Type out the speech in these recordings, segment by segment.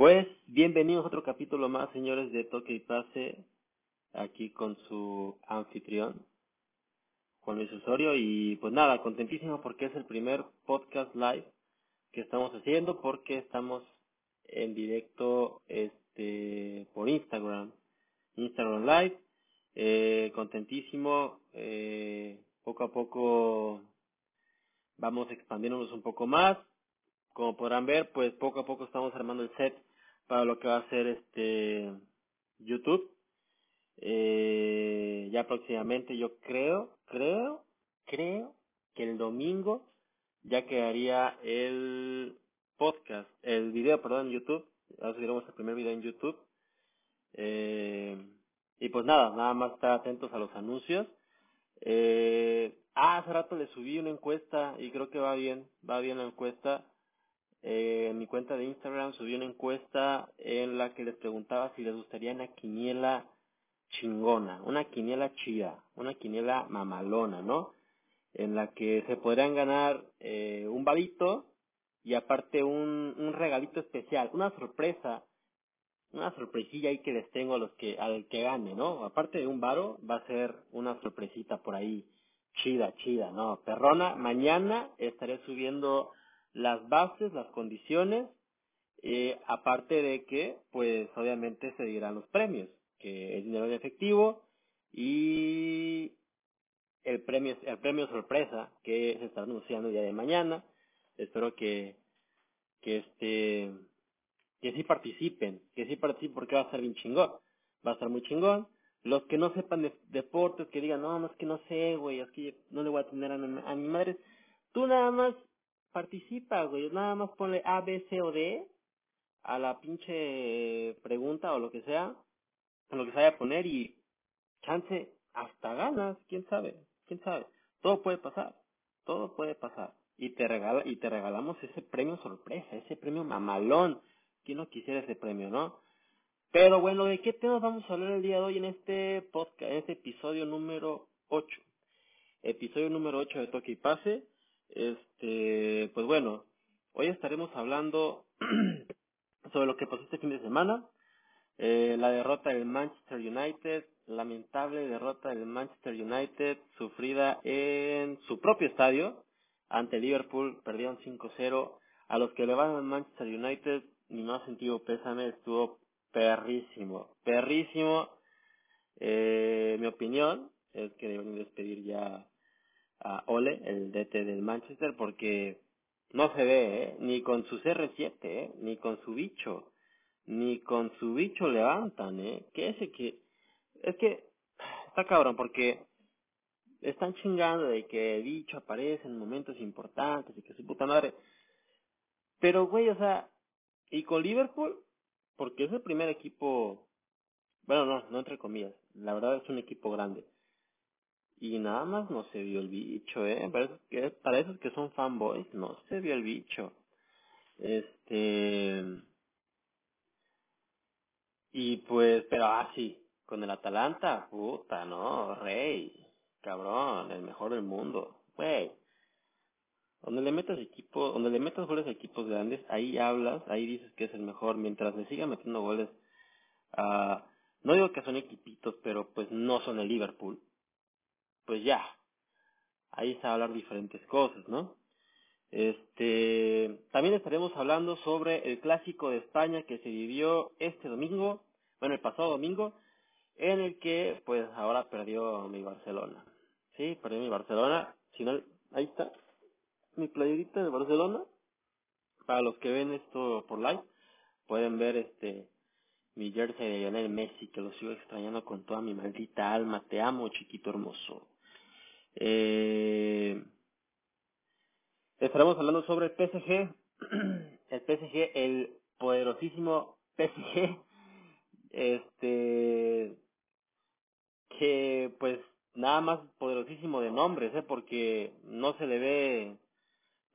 Pues bienvenidos a otro capítulo más, señores, de Toque y Pase, aquí con su anfitrión, Juan Luis Osorio, y pues nada, contentísimo porque es el primer podcast live que estamos haciendo, porque estamos en directo este por Instagram, Instagram Live, eh, contentísimo, eh, poco a poco vamos expandiéndonos un poco más, como podrán ver, pues poco a poco estamos armando el set para lo que va a ser este YouTube. Eh, ya próximamente yo creo, creo, creo que el domingo ya quedaría el podcast, el video, perdón, en YouTube. Ya subiremos el primer video en YouTube. Eh, y pues nada, nada más estar atentos a los anuncios. Eh, ah, hace rato le subí una encuesta y creo que va bien, va bien la encuesta eh, en mi cuenta de Instagram subí una encuesta en la que les preguntaba si les gustaría una quiniela chingona, una quiniela chida, una quiniela mamalona, ¿no? En la que se podrían ganar eh, un balito y aparte un, un regalito especial, una sorpresa, una sorpresilla ahí que les tengo a los que, al que gane, ¿no? Aparte de un varo, va a ser una sorpresita por ahí, chida, chida, ¿no? Perrona, mañana estaré subiendo las bases, las condiciones, eh, aparte de que, pues obviamente se dirán los premios, que es dinero en efectivo y el premio, el premio sorpresa que se está anunciando el día de mañana. Espero que, que este, que sí participen, que sí participen porque va a estar bien chingón, va a estar muy chingón. Los que no sepan de deportes, que digan, no, no es que no sé, güey, es que no le voy a tener a a mi madre, tú nada más participa, güey. Nada más ponle A, B, C o D a la pinche pregunta o lo que sea, lo que se vaya a poner y chance hasta ganas, quién sabe, quién sabe. Todo puede pasar, todo puede pasar. Y te regala, y te regalamos ese premio sorpresa, ese premio mamalón. ¿Quién no quisiera ese premio, no? Pero bueno, ¿de qué temas vamos a hablar el día de hoy en este podcast, en este episodio número 8? Episodio número 8 de Toque y Pase. Este, pues bueno, hoy estaremos hablando sobre lo que pasó este fin de semana, eh, la derrota del Manchester United, lamentable derrota del Manchester United sufrida en su propio estadio ante Liverpool, perdieron 5-0. A los que le van al Manchester United, ni más sentido pésame, estuvo perrísimo, perrísimo. Eh, mi opinión es que deben despedir ya a Ole, el DT del Manchester, porque no se ve, ¿eh? ni con su CR7, ¿eh? ni con su bicho, ni con su bicho levantan, ¿eh? Que ese que, es que está cabrón, porque están chingando de que bicho aparece en momentos importantes y que su puta madre. Pero, güey, o sea, y con Liverpool, porque es el primer equipo, bueno, no, no entre comillas, la verdad es un equipo grande y nada más no se vio el bicho, ¿eh? Para esos que, para esos que son fanboys, no se vio el bicho. Este... Y pues, pero así, ah, con el Atalanta, puta, no, rey, cabrón, el mejor del mundo, güey. Donde le metas equipo, donde le metas goles a equipos grandes, ahí hablas, ahí dices que es el mejor, mientras le siga metiendo goles a, no digo que son equipitos, pero pues no son el Liverpool pues ya, ahí se va a hablar diferentes cosas, ¿no? Este, también estaremos hablando sobre el clásico de España que se vivió este domingo, bueno, el pasado domingo, en el que, pues, ahora perdió mi Barcelona. Sí, perdió mi Barcelona. Si no, ahí está, mi playerita de Barcelona. Para los que ven esto por live, pueden ver este, mi jersey de Lionel Messi, que lo sigo extrañando con toda mi maldita alma. Te amo, chiquito hermoso. Eh, estaremos hablando sobre el PSG, el PSG, el poderosísimo PSG, este, que pues nada más poderosísimo de nombres, ¿eh? porque no se le ve,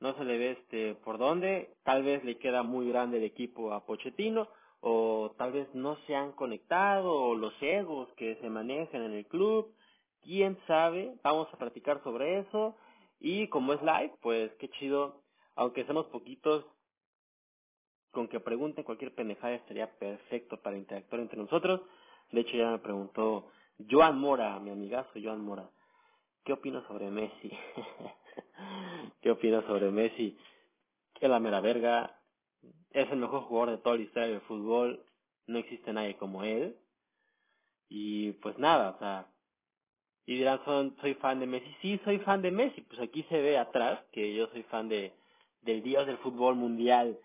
no se le ve este por dónde, tal vez le queda muy grande el equipo a Pochettino, o tal vez no se han conectado, o los egos que se manejan en el club, quién sabe, vamos a platicar sobre eso y como es live, pues qué chido, aunque seamos poquitos, con que pregunten cualquier pendejada estaría perfecto para interactuar entre nosotros. De hecho, ya me preguntó Joan Mora, mi amigazo Joan Mora, ¿qué opinas sobre Messi? ¿Qué opinas sobre Messi? Que la mera verga, es el mejor jugador de toda la historia del fútbol, no existe nadie como él. Y pues nada, o sea, y dirán, son, soy fan de Messi. Sí, soy fan de Messi. Pues aquí se ve atrás que yo soy fan de del dios del fútbol mundial,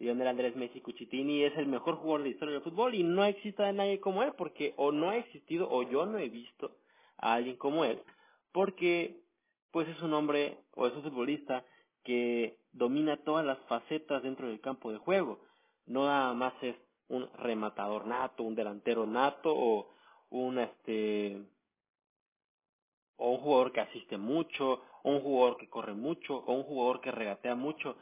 Lionel Andrés Messi Cuchitini. Es el mejor jugador de la historia del fútbol y no existe nadie como él porque o no ha existido o yo no he visto a alguien como él. Porque pues es un hombre o es un futbolista que domina todas las facetas dentro del campo de juego. No nada más es un rematador nato, un delantero nato o un este o un jugador que asiste mucho, o un jugador que corre mucho, o un jugador que regatea mucho.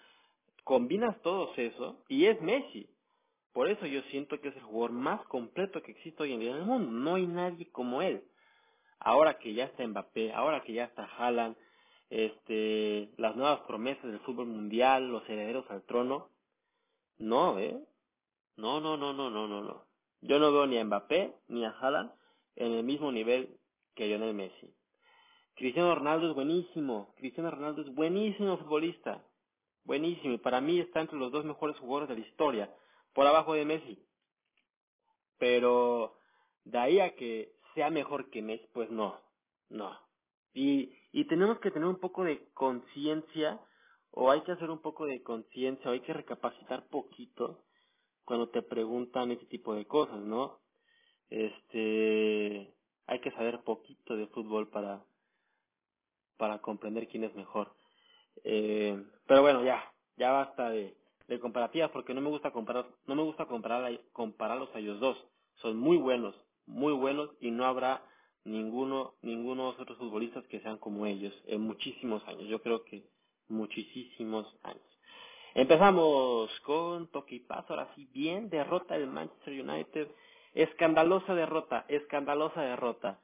Combinas todo eso y es Messi. Por eso yo siento que es el jugador más completo que existe hoy en día en el mundo. No hay nadie como él. Ahora que ya está Mbappé, ahora que ya está Haaland, este, las nuevas promesas del fútbol mundial, los herederos al trono, no, ¿eh? No, no, no, no, no, no, no. Yo no veo ni a Mbappé ni a Haaland en el mismo nivel que Lionel Messi. Cristiano Ronaldo es buenísimo. Cristiano Ronaldo es buenísimo futbolista. Buenísimo. Y para mí está entre los dos mejores jugadores de la historia. Por abajo de Messi. Pero de ahí a que sea mejor que Messi, pues no. No. Y, y tenemos que tener un poco de conciencia, o hay que hacer un poco de conciencia, o hay que recapacitar poquito cuando te preguntan ese tipo de cosas, ¿no? Este, hay que saber poquito de fútbol para, para comprender quién es mejor. Eh, pero bueno, ya, ya basta de, de comparativas porque no me gusta comparar, no me gusta comparar, compararlos a ellos dos. Son muy buenos, muy buenos y no habrá ninguno, ninguno otros futbolistas que sean como ellos en muchísimos años. Yo creo que muchísimos años. Empezamos con toque ahora sí, bien, derrota del Manchester United, escandalosa derrota, escandalosa derrota.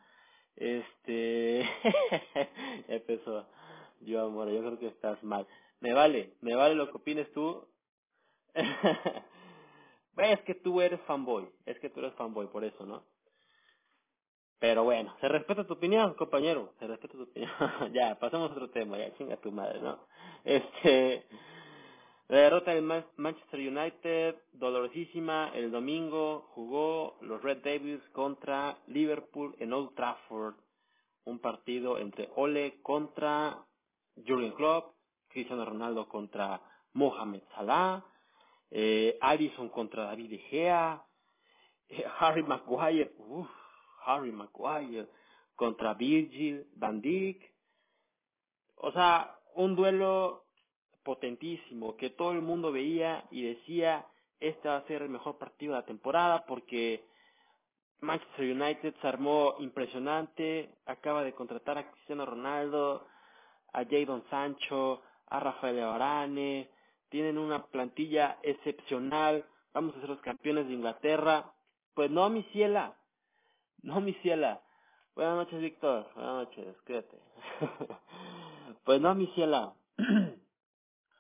Este, empezó, yo amor, yo creo que estás mal. Me vale, me vale lo que opines tú. es que tú eres fanboy, es que tú eres fanboy, por eso, ¿no? Pero bueno, se respeta tu opinión, compañero, se respeta tu opinión. ya, pasamos a otro tema, ya chinga tu madre, ¿no? Este, la derrota del Manchester United, dolorosísima, el domingo jugó los Red Devils contra Liverpool en Old Trafford. Un partido entre Ole contra Jurgen Klopp, Cristiano Ronaldo contra Mohamed Salah, eh, contra David De Gea, eh, Harry Maguire, uff, Harry Maguire contra Virgil van Dijk. O sea, un duelo potentísimo que todo el mundo veía y decía este va a ser el mejor partido de la temporada porque Manchester United se armó impresionante, acaba de contratar a Cristiano Ronaldo, a Jadon Sancho, a Rafael Varane, tienen una plantilla excepcional, vamos a ser los campeones de Inglaterra. Pues no, mi ciela, no, mi ciela. Buenas noches, Víctor. Buenas noches, quédate. pues no, mi ciela.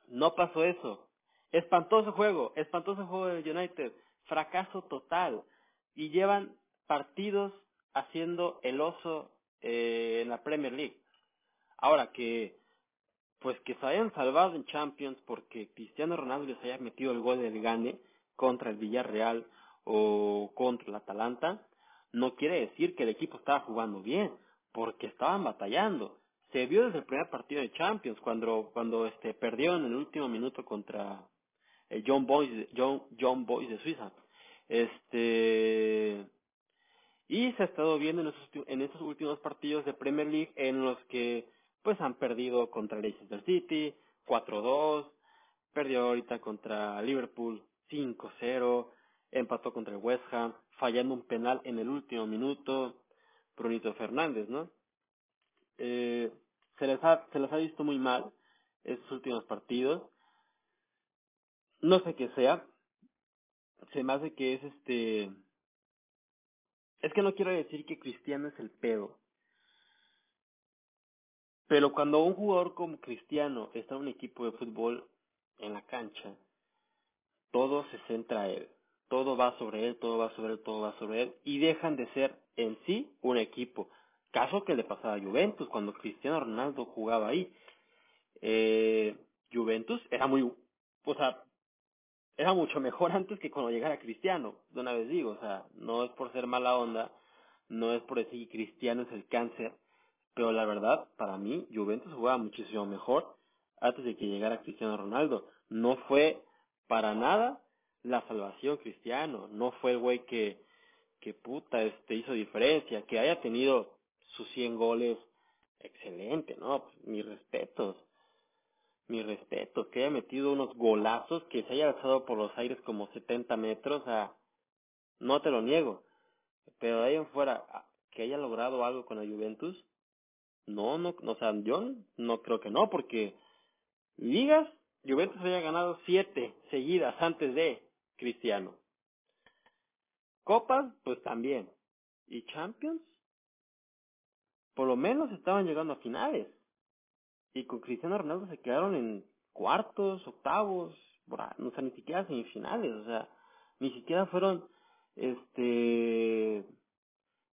No pasó eso. Espantoso juego, espantoso juego de United, fracaso total. Y llevan partidos haciendo el oso eh, en la Premier League. Ahora que, pues que se hayan salvado en Champions porque Cristiano Ronaldo les haya metido el gol del gane contra el Villarreal o contra el Atalanta, no quiere decir que el equipo estaba jugando bien, porque estaban batallando se vio desde el primer partido de Champions cuando cuando este perdieron en el último minuto contra eh, John Boys John John Boys de Suiza. Este y se ha estado viendo en estos, en estos últimos partidos de Premier League en los que pues han perdido contra Leicester City 4-2 perdió ahorita contra Liverpool 5-0 empató contra el West Ham fallando un penal en el último minuto Brunito Fernández no eh, se les ha se les ha visto muy mal estos últimos partidos no sé qué sea se me hace que es este es que no quiero decir que Cristiano es el pedo pero cuando un jugador como Cristiano está en un equipo de fútbol en la cancha todo se centra a él. Todo va sobre él, todo va sobre él, todo va sobre él. Y dejan de ser en sí un equipo. Caso que le pasaba a Juventus cuando Cristiano Ronaldo jugaba ahí. Eh, Juventus era muy, o sea, era mucho mejor antes que cuando llegara Cristiano, de una vez digo, o sea, no es por ser mala onda, no es por decir Cristiano es el cáncer, pero la verdad, para mí, Juventus jugaba muchísimo mejor antes de que llegara Cristiano Ronaldo. No fue para nada la salvación Cristiano, no fue el güey que, que puta, este, hizo diferencia, que haya tenido sus 100 goles, excelente, ¿no? Pues, mis respetos mi respeto, que haya metido unos golazos, que se haya alzado por los aires como 70 metros, sea, no te lo niego. Pero de ahí en fuera, que haya logrado algo con la Juventus, no, no, o sea, yo no creo que no, porque ligas, Juventus haya ganado siete seguidas antes de Cristiano. Copas, pues también. Y Champions, por lo menos estaban llegando a finales y con Cristiano Ronaldo se quedaron en cuartos, octavos, no sé, ni siquiera semifinales, o sea, ni siquiera fueron, este,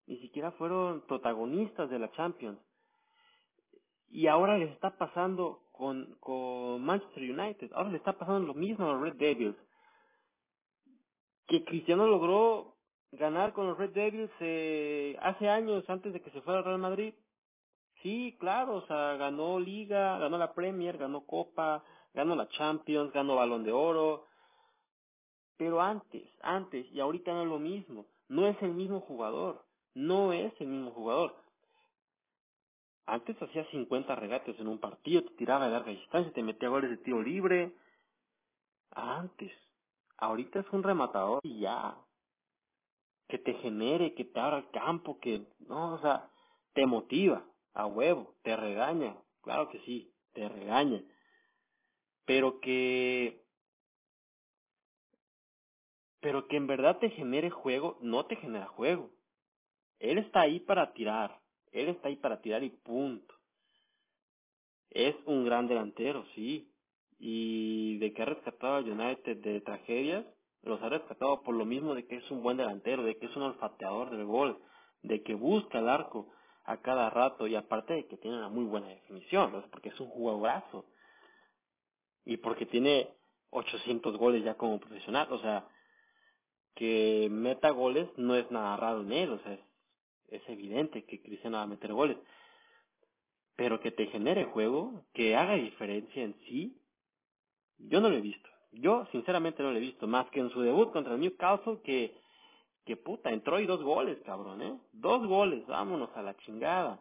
ni siquiera fueron protagonistas de la Champions. Y ahora les está pasando con, con Manchester United, ahora le está pasando lo mismo a los Red Devils. Que Cristiano logró ganar con los Red Devils eh, hace años antes de que se fuera al Real Madrid Sí, claro, o sea, ganó Liga, ganó la Premier, ganó Copa, ganó la Champions, ganó Balón de Oro. Pero antes, antes, y ahorita no es lo mismo. No es el mismo jugador. No es el mismo jugador. Antes hacía 50 regates en un partido, te tiraba de larga distancia, te metía goles de tiro libre. Antes. Ahorita es un rematador y ya. Que te genere, que te abra el campo, que, no, o sea, te motiva a huevo, te regaña, claro que sí, te regaña, pero que pero que en verdad te genere juego, no te genera juego. Él está ahí para tirar, él está ahí para tirar y punto. Es un gran delantero, sí. Y de que ha rescatado a United de tragedias, los ha rescatado por lo mismo de que es un buen delantero, de que es un olfateador del gol, de que busca el arco, a cada rato y aparte de que tiene una muy buena definición, porque es un jugadorazo. Y porque tiene 800 goles ya como profesional, o sea, que meta goles no es nada raro en él, o sea, es, es evidente que Cristiano va a meter goles, pero que te genere juego, que haga diferencia en sí, yo no lo he visto. Yo sinceramente no lo he visto, más que en su debut contra el Newcastle, que que puta, entró y dos goles, cabrón, ¿eh? Dos goles, vámonos a la chingada.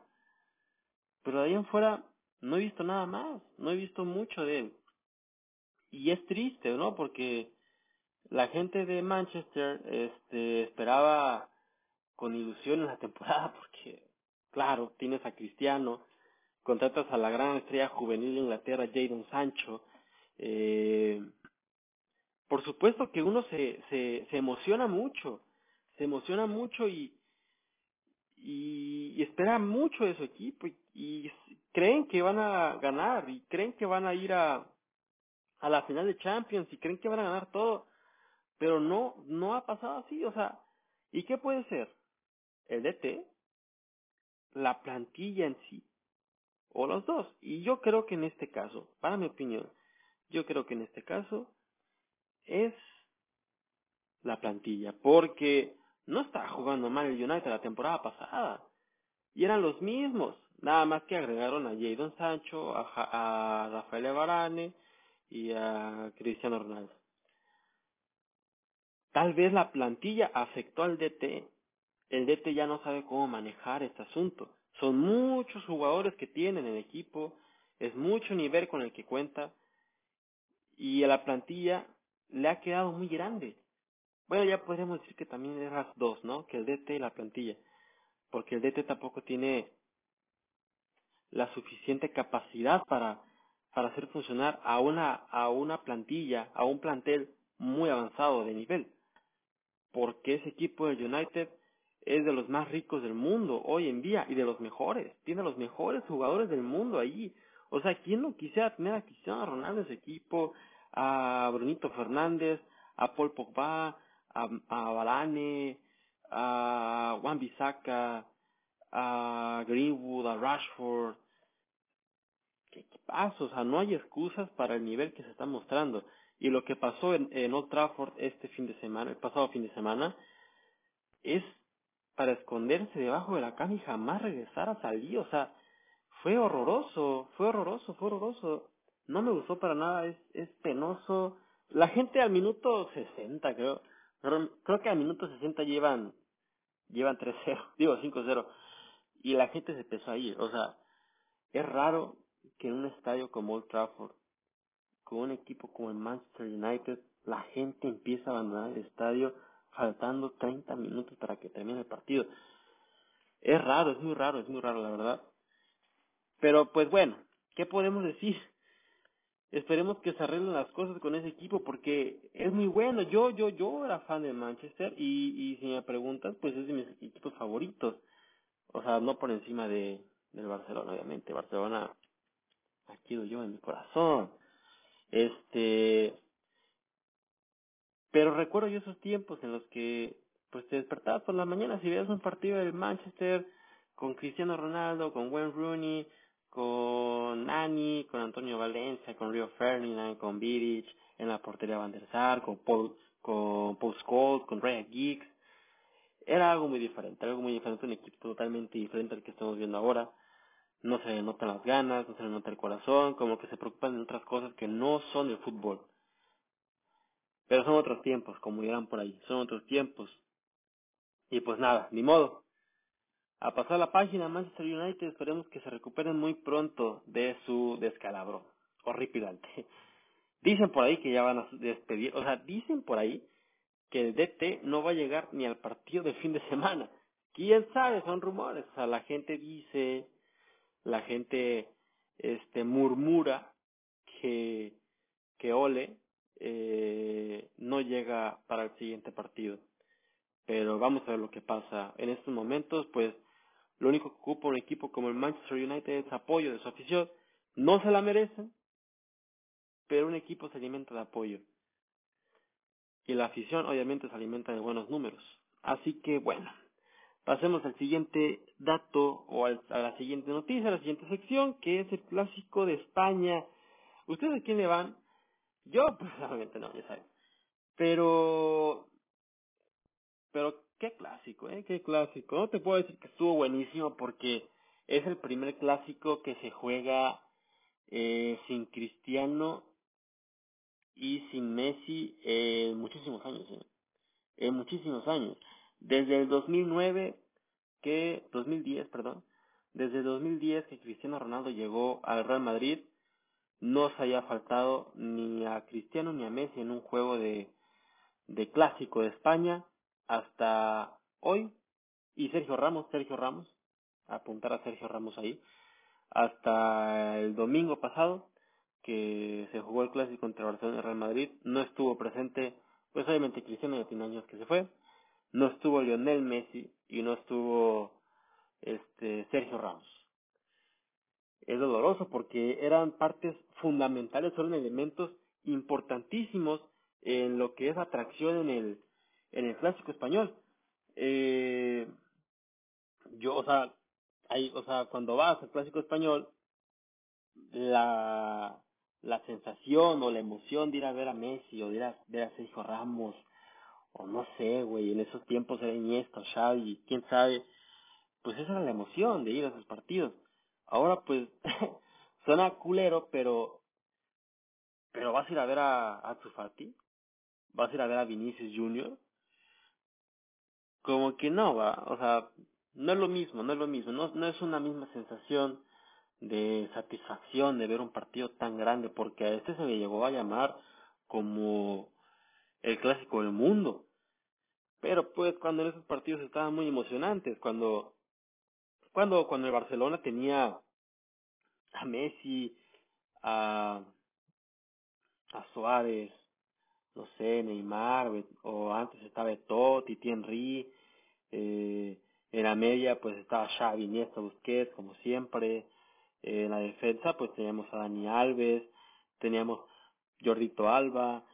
Pero de ahí en fuera no he visto nada más, no he visto mucho de él. Y es triste, ¿no? Porque la gente de Manchester este, esperaba con ilusión en la temporada porque, claro, tienes a Cristiano, contratas a la gran estrella juvenil de Inglaterra, Jadon Sancho. Eh, por supuesto que uno se, se, se emociona mucho se emociona mucho y, y, espera mucho de su equipo y, creen que van a ganar y creen que van a ir a, a la final de Champions y creen que van a ganar todo, pero no, no ha pasado así, o sea, ¿y qué puede ser? ¿El DT? ¿La plantilla en sí? ¿O los dos? Y yo creo que en este caso, para mi opinión, yo creo que en este caso es la plantilla, porque no estaba jugando mal el United la temporada pasada. Y eran los mismos. Nada más que agregaron a Jadon Sancho, a, a Rafael Varane y a Cristiano Ronaldo. Tal vez la plantilla afectó al DT. El DT ya no sabe cómo manejar este asunto. Son muchos jugadores que tienen el equipo, es mucho nivel con el que cuenta y la plantilla le ha quedado muy grande. Bueno, ya podríamos decir que también es las dos, ¿no? Que el DT y la plantilla. Porque el DT tampoco tiene la suficiente capacidad para, para hacer funcionar a una, a una plantilla, a un plantel muy avanzado de nivel. Porque ese equipo del United es de los más ricos del mundo hoy en día y de los mejores. Tiene los mejores jugadores del mundo allí. O sea, ¿quién no quisiera tener a Cristiano Ronaldo en ese equipo? A Brunito Fernández, a Paul Pogba, a, Varane, a Juan Bisaca, a Greenwood, a Rashford. ¿Qué pasa? O sea, no hay excusas para el nivel que se está mostrando. Y lo que pasó en, en Old Trafford este fin de semana, el pasado fin de semana, es para esconderse debajo de la cama y jamás regresar a salir. O sea, fue horroroso, fue horroroso, fue horroroso. No me gustó para nada, es, es penoso. La gente al minuto 60, creo, creo que al minuto 60 llevan, llevan 3-0, digo 5-0, y la gente se empezó a ir. O sea, es raro que en un estadio como Old Trafford, con un equipo como el Manchester United, la gente empieza a abandonar el estadio faltando 30 minutos para que termine el partido. Es raro, es muy raro, es muy raro la verdad. Pero pues bueno, ¿qué podemos decir? Esperemos que se arreglen las cosas con ese equipo porque es muy bueno. Yo, yo, yo era fan de Manchester y, y si me preguntas, pues es de mis equipos favoritos. O sea, no por encima de del Barcelona, obviamente. Barcelona, aquí doy yo en mi corazón. Este, pero recuerdo yo esos tiempos en los que pues te despertabas por la mañana si veías un partido del Manchester con Cristiano Ronaldo, con Wayne Rooney, con Nani, con Antonio Valencia, con Rio Ferdinand, con Vidic, en la portería Van der Sar, con Paul, con Paul Scholes, con Ryan Giggs. Era algo muy diferente, algo muy diferente, un equipo totalmente diferente al que estamos viendo ahora. No se le notan las ganas, no se le nota el corazón, como que se preocupan de otras cosas que no son el fútbol. Pero son otros tiempos, como dirán por ahí, son otros tiempos. Y pues nada, ni modo. A pasar la página Manchester United, esperemos que se recuperen muy pronto de su descalabro. Horripilante. Dicen por ahí que ya van a despedir, o sea, dicen por ahí que el DT no va a llegar ni al partido de fin de semana. ¿Quién sabe? Son rumores. O sea, la gente dice, la gente este murmura que, que Ole eh, no llega para el siguiente partido. Pero vamos a ver lo que pasa. En estos momentos, pues, lo único que ocupa un equipo como el Manchester United es apoyo de su afición. No se la merecen, pero un equipo se alimenta de apoyo. Y la afición obviamente se alimenta de buenos números. Así que bueno, pasemos al siguiente dato o a la siguiente noticia, a la siguiente sección, que es el clásico de España. ¿Ustedes a quién le van? Yo personalmente no, ya saben. Pero, pero qué clásico, eh, qué clásico. No te puedo decir que estuvo buenísimo porque es el primer clásico que se juega eh, sin Cristiano y sin Messi en muchísimos años, eh. en muchísimos años. Desde el 2009, que, 2010, perdón, desde el 2010 que Cristiano Ronaldo llegó al Real Madrid, no se haya faltado ni a Cristiano ni a Messi en un juego de, de clásico de España hasta hoy. Y Sergio Ramos, Sergio Ramos, apuntar a Sergio Ramos ahí, hasta el domingo pasado, que se jugó el clásico entre Barcelona y Real Madrid, no estuvo presente, pues obviamente Cristiano ya tiene años que se fue, no estuvo Lionel Messi y no estuvo este Sergio Ramos es doloroso porque eran partes fundamentales, son elementos importantísimos en lo que es atracción en el, en el clásico español. Eh, yo, o sea, hay, o sea, cuando vas al clásico español, la, la sensación o la emoción de ir a ver a Messi o de ir a ver a Sergio Ramos, o no sé, güey, en esos tiempos era Iniesta, Xavi, quién sabe, pues esa era la emoción de ir a esos partidos Ahora pues suena culero, pero pero vas a ir a ver a, a Tsufati, vas a ir a ver a Vinicius Junior, como que no va, o sea, no es lo mismo, no es lo mismo, no, no es una misma sensación de satisfacción de ver un partido tan grande, porque a este se le llegó a llamar como el clásico del mundo. Pero pues cuando en esos partidos estaban muy emocionantes, cuando cuando cuando el Barcelona tenía a Messi, a, a Suárez, no sé, Neymar, o antes estaba Totti, Thierry, eh, en la media pues estaba Xavi, Iniesta, Busquets, como siempre, en la defensa pues teníamos a Dani Alves, teníamos Jordito Alba,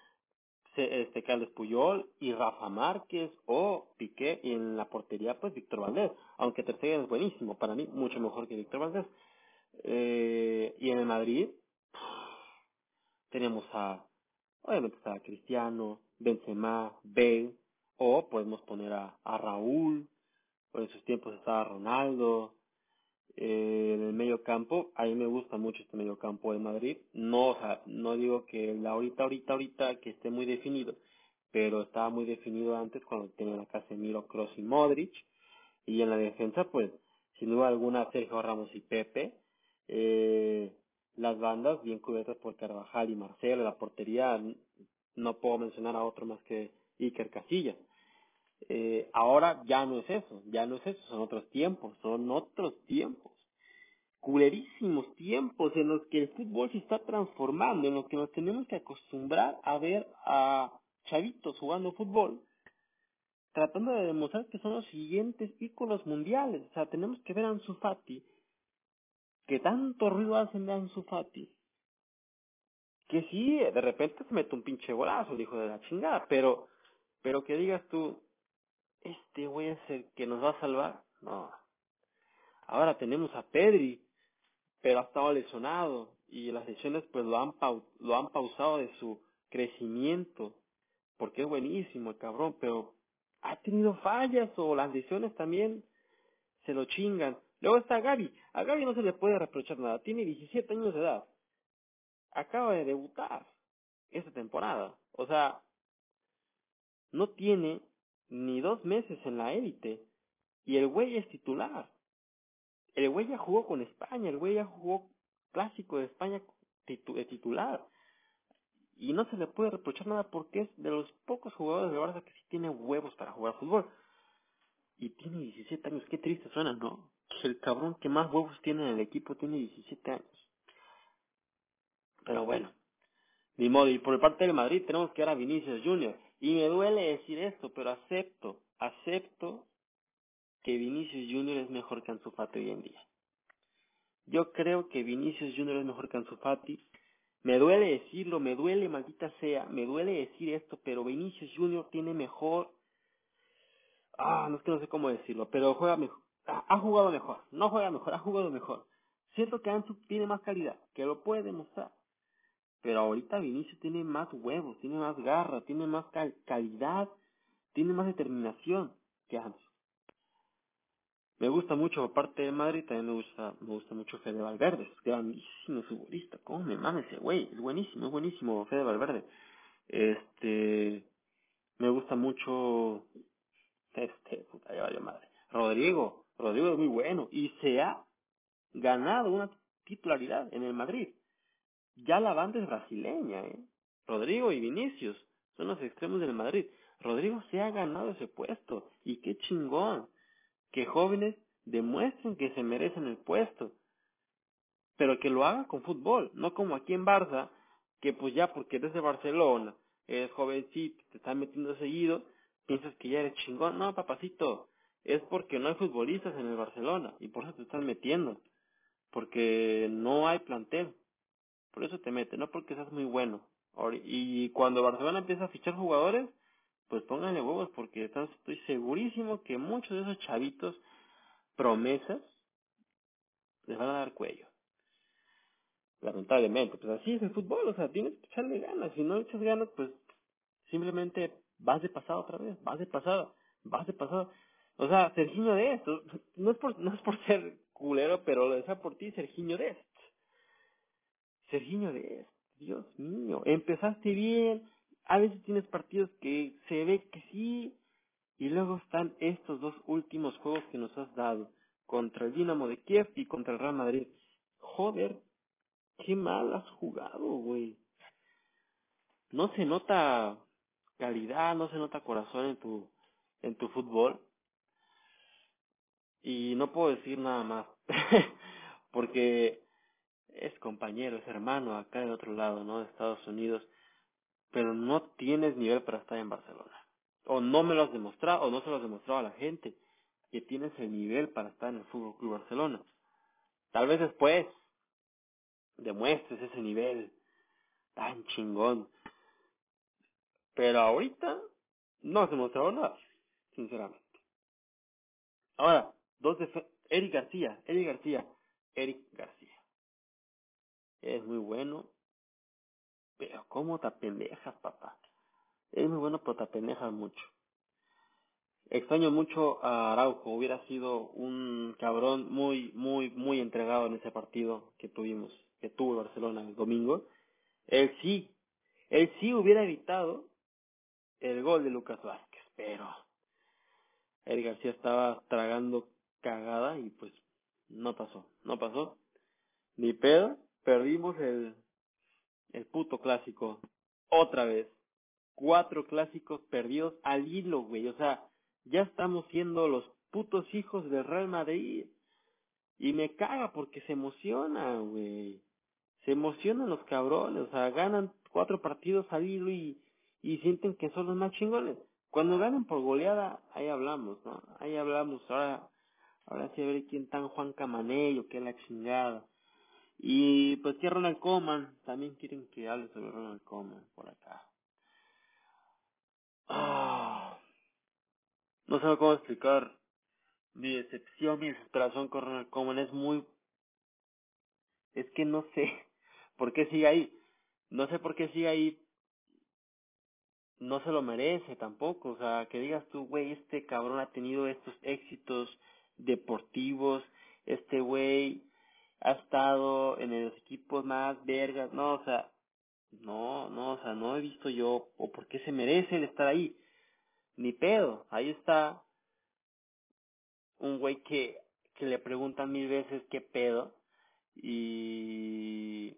este Carlos Puyol y Rafa Márquez o Piqué y en la portería pues Víctor Valdés, aunque Ter Stegen es buenísimo, para mí mucho mejor que Víctor Valdés. Eh, y en el Madrid tenemos a, obviamente está Cristiano, Benzema, Bale, o podemos poner a, Raúl, o en sus tiempos estaba Ronaldo, eh, en el medio campo, a mí me gusta mucho este medio campo de Madrid. No, o sea, no digo que la ahorita, ahorita, ahorita que esté muy definido, pero estaba muy definido antes cuando tenía a Casemiro, Cross y Modric. Y en la defensa, pues, sin duda alguna, Sergio Ramos y Pepe. Eh, las bandas bien cubiertas por Carvajal y Marcelo. La portería, no puedo mencionar a otro más que Iker Casillas. Eh, ahora ya no es eso, ya no es eso, son otros tiempos, son otros tiempos. Culerísimos tiempos en los que el fútbol se está transformando, en los que nos tenemos que acostumbrar a ver a chavitos jugando fútbol, tratando de demostrar que son los siguientes íconos mundiales. O sea, tenemos que ver a Ansu Fati, que tanto ruido hacen de Ansu Fati, que sí, de repente se mete un pinche golazo, el hijo de la chingada, pero, pero que digas tú, este güey es el que nos va a salvar. No. Ahora tenemos a Pedri, pero ha estado lesionado y las lesiones pues lo han, lo han pausado de su crecimiento, porque es buenísimo el cabrón, pero ha tenido fallas o las lesiones también se lo chingan. Luego está Gaby, a Gaby no se le puede reprochar nada, tiene 17 años de edad, acaba de debutar esta temporada, o sea, no tiene ni dos meses en la élite. Y el güey es titular. El güey ya jugó con España, el güey ya jugó clásico de España de titular. Y no se le puede reprochar nada porque es de los pocos jugadores de Barça que sí tiene huevos para jugar fútbol. Y tiene 17 años, qué triste suena, ¿no? El cabrón que más huevos tiene en el equipo tiene 17 años. Pero bueno, ni modo. Y por parte del Madrid tenemos que ver a Vinicius Junior. Y me duele decir esto, pero acepto, acepto que Vinicius Junior es mejor que Ansu Fati hoy en día. Yo creo que Vinicius Junior es mejor que Ansu Fati. Me duele decirlo, me duele, maldita sea, me duele decir esto, pero Vinicius Junior tiene mejor... Ah, no es que no sé cómo decirlo, pero juega mejor. Ha jugado mejor, no juega mejor, ha jugado mejor. Siento que Ansu tiene más calidad, que lo puede demostrar. Pero ahorita Vinicius tiene más huevos, tiene más garra, tiene más calidad, tiene más determinación que Ansu. Me gusta mucho, aparte de Madrid, también me gusta, me gusta mucho Fede Valverde, es grandísimo futbolista, cómo me mama ese güey, es buenísimo, es buenísimo Fede Valverde. Este, me gusta mucho, este, puta, ya vaya madre. Rodrigo, Rodrigo es muy bueno y se ha ganado una titularidad en el Madrid ya la banda es brasileña, ¿eh? Rodrigo y Vinicius son los extremos del Madrid. Rodrigo se ha ganado ese puesto. Y qué chingón. Que jóvenes demuestren que se merecen el puesto. Pero que lo hagan con fútbol, no como aquí en Barça, que pues ya porque eres de Barcelona, eres jovencito, te están metiendo seguido, piensas que ya eres chingón. No, papacito, es porque no hay futbolistas en el Barcelona y por eso te están metiendo. Porque no hay plantel. Por eso te mete, no porque seas muy bueno. Y cuando Barcelona empieza a fichar jugadores, pues pónganle huevos porque estoy segurísimo que muchos de esos chavitos promesas les van a dar cuello. Lamentablemente, pues así es el fútbol, o sea, tienes que echarle ganas. Si no echas ganas, pues simplemente vas de pasado otra vez, vas de pasado, vas de pasado. O sea, Serginho de esto, no es por, no es por ser culero, pero lo desea por ti, Serginho de esto. Serginho de Dios mío, empezaste bien, a veces tienes partidos que se ve que sí, y luego están estos dos últimos juegos que nos has dado, contra el Dinamo de Kiev y contra el Real Madrid. Joder, qué mal has jugado, güey. No se nota calidad, no se nota corazón en tu, en tu fútbol. Y no puedo decir nada más. Porque es compañero, es hermano acá del otro lado, ¿no? De Estados Unidos, pero no tienes nivel para estar en Barcelona. O no me lo has demostrado, o no se lo has demostrado a la gente, que tienes el nivel para estar en el Fútbol Club Barcelona. Tal vez después demuestres ese nivel tan chingón. Pero ahorita no se mostrado nada, sinceramente. Ahora, dos Eric García, Eric García, Eric García. Es muy bueno, pero cómo te pendejas, papá. Es muy bueno, pero te pendejas mucho. Extraño mucho a Araujo, hubiera sido un cabrón muy, muy, muy entregado en ese partido que tuvimos, que tuvo el Barcelona el domingo. Él sí, él sí hubiera evitado el gol de Lucas Vázquez, pero el García estaba tragando cagada y pues no pasó, no pasó. Ni pedo, perdimos el, el puto clásico otra vez. Cuatro clásicos perdidos al hilo, güey. O sea, ya estamos siendo los putos hijos del Real Madrid. Y me caga porque se emociona, güey. Se emocionan los cabrones. O sea, ganan cuatro partidos al hilo y, y sienten que son los más chingones. Cuando ganan por goleada, ahí hablamos, ¿no? Ahí hablamos. Ahora, ahora sí a ver quién tan Juan Camanello, que la chingada. Y pues que Ronald Koeman, también quieren que hable sobre Ronald Koeman por acá. Ah, no sé cómo explicar mi decepción, mi desesperación con Ronald Koeman. Es muy... Es que no sé por qué sigue ahí. No sé por qué sigue ahí. No se lo merece tampoco. O sea, que digas tú, güey, este cabrón ha tenido estos éxitos deportivos. Este güey ha estado en los equipos más vergas. No, o sea, no, no, o sea, no he visto yo, o por qué se merece el estar ahí. Ni pedo, ahí está un güey que, que le preguntan mil veces qué pedo. Y,